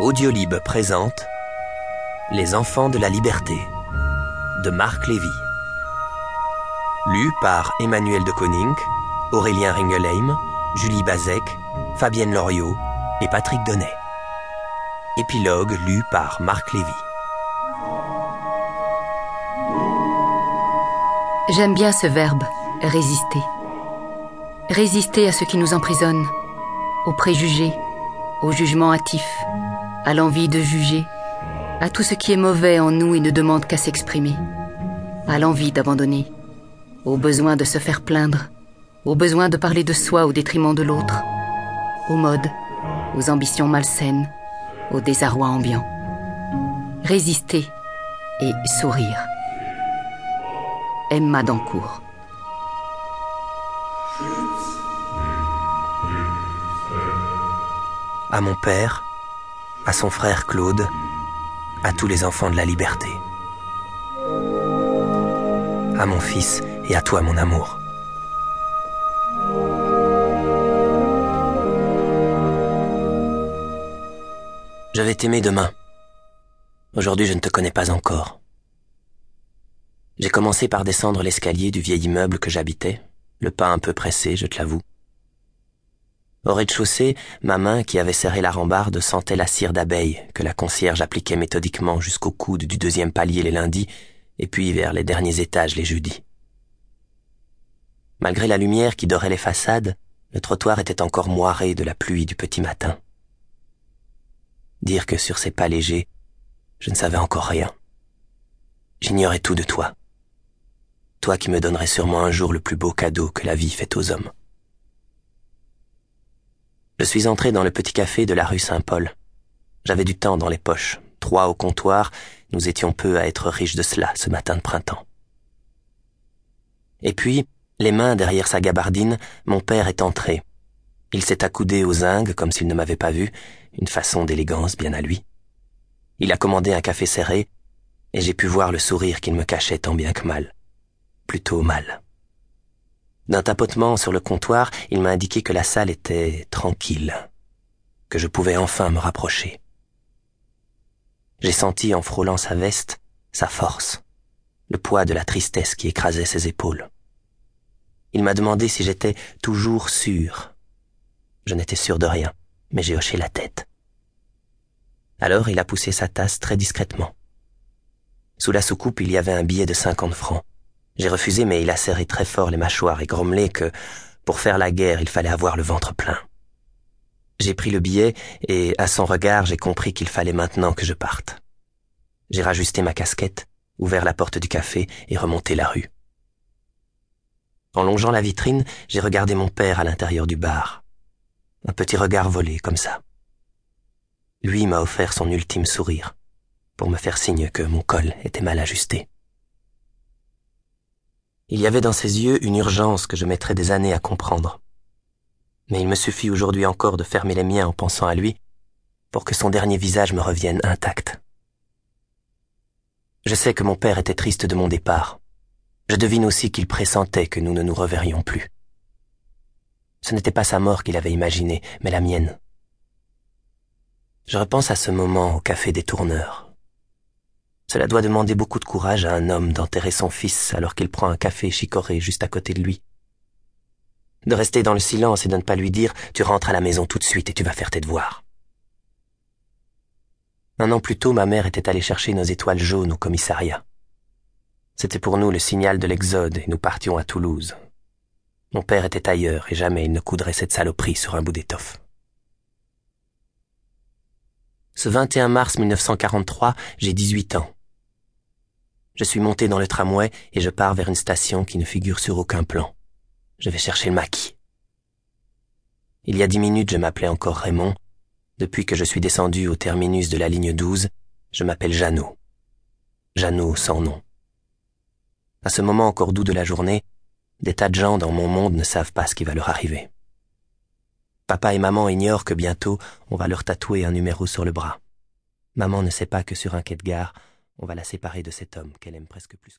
Audiolib présente Les enfants de la liberté de Marc Lévy. Lu par Emmanuel de Koning, Aurélien Ringelheim, Julie Bazek, Fabienne Loriot et Patrick Donnet. Épilogue lu par Marc Lévy. J'aime bien ce verbe, résister. Résister à ce qui nous emprisonne, aux préjugés, au jugement hâtif, à l'envie de juger, à tout ce qui est mauvais en nous et ne demande qu'à s'exprimer, à l'envie d'abandonner, au besoin de se faire plaindre, au besoin de parler de soi au détriment de l'autre, aux modes, aux ambitions malsaines, au désarroi ambiant. Résister et sourire. Emma Dancourt. À mon père, à son frère Claude, à tous les enfants de la liberté. À mon fils et à toi mon amour. Je vais t'aimer demain. Aujourd'hui je ne te connais pas encore. J'ai commencé par descendre l'escalier du vieil immeuble que j'habitais, le pas un peu pressé, je te l'avoue. Au rez-de-chaussée, ma main qui avait serré la rambarde sentait la cire d'abeille que la concierge appliquait méthodiquement jusqu'au coude du deuxième palier les lundis et puis vers les derniers étages les jeudis. Malgré la lumière qui dorait les façades, le trottoir était encore moiré de la pluie du petit matin. Dire que sur ces pas légers, je ne savais encore rien. J'ignorais tout de toi. Toi qui me donnerais sûrement un jour le plus beau cadeau que la vie fait aux hommes. Je suis entré dans le petit café de la rue Saint-Paul. J'avais du temps dans les poches, trois au comptoir, nous étions peu à être riches de cela ce matin de printemps. Et puis, les mains derrière sa gabardine, mon père est entré. Il s'est accoudé aux zingues comme s'il ne m'avait pas vu, une façon d'élégance bien à lui. Il a commandé un café serré, et j'ai pu voir le sourire qu'il me cachait tant bien que mal. Plutôt mal. D'un tapotement sur le comptoir, il m'a indiqué que la salle était tranquille, que je pouvais enfin me rapprocher. J'ai senti en frôlant sa veste sa force, le poids de la tristesse qui écrasait ses épaules. Il m'a demandé si j'étais toujours sûr. Je n'étais sûr de rien, mais j'ai hoché la tête. Alors il a poussé sa tasse très discrètement. Sous la soucoupe, il y avait un billet de cinquante francs. J'ai refusé, mais il a serré très fort les mâchoires et grommelé que, pour faire la guerre, il fallait avoir le ventre plein. J'ai pris le billet et, à son regard, j'ai compris qu'il fallait maintenant que je parte. J'ai rajusté ma casquette, ouvert la porte du café et remonté la rue. En longeant la vitrine, j'ai regardé mon père à l'intérieur du bar. Un petit regard volé, comme ça. Lui m'a offert son ultime sourire, pour me faire signe que mon col était mal ajusté. Il y avait dans ses yeux une urgence que je mettrais des années à comprendre. Mais il me suffit aujourd'hui encore de fermer les miens en pensant à lui pour que son dernier visage me revienne intact. Je sais que mon père était triste de mon départ. Je devine aussi qu'il pressentait que nous ne nous reverrions plus. Ce n'était pas sa mort qu'il avait imaginée, mais la mienne. Je repense à ce moment au café des tourneurs, cela doit demander beaucoup de courage à un homme d'enterrer son fils alors qu'il prend un café chicoré juste à côté de lui. De rester dans le silence et de ne pas lui dire Tu rentres à la maison tout de suite et tu vas faire tes devoirs. Un an plus tôt, ma mère était allée chercher nos étoiles jaunes au commissariat. C'était pour nous le signal de l'exode et nous partions à Toulouse. Mon père était ailleurs et jamais il ne coudrait cette saloperie sur un bout d'étoffe. Ce 21 mars 1943, j'ai 18 ans. Je suis monté dans le tramway et je pars vers une station qui ne figure sur aucun plan. Je vais chercher le maquis. Il y a dix minutes, je m'appelais encore Raymond. Depuis que je suis descendu au terminus de la ligne 12, je m'appelle Jeannot. Jeannot sans nom. À ce moment encore doux de la journée, des tas de gens dans mon monde ne savent pas ce qui va leur arriver. Papa et maman ignorent que bientôt on va leur tatouer un numéro sur le bras. Maman ne sait pas que sur un quai de gare, on va la séparer de cet homme qu'elle aime presque plus que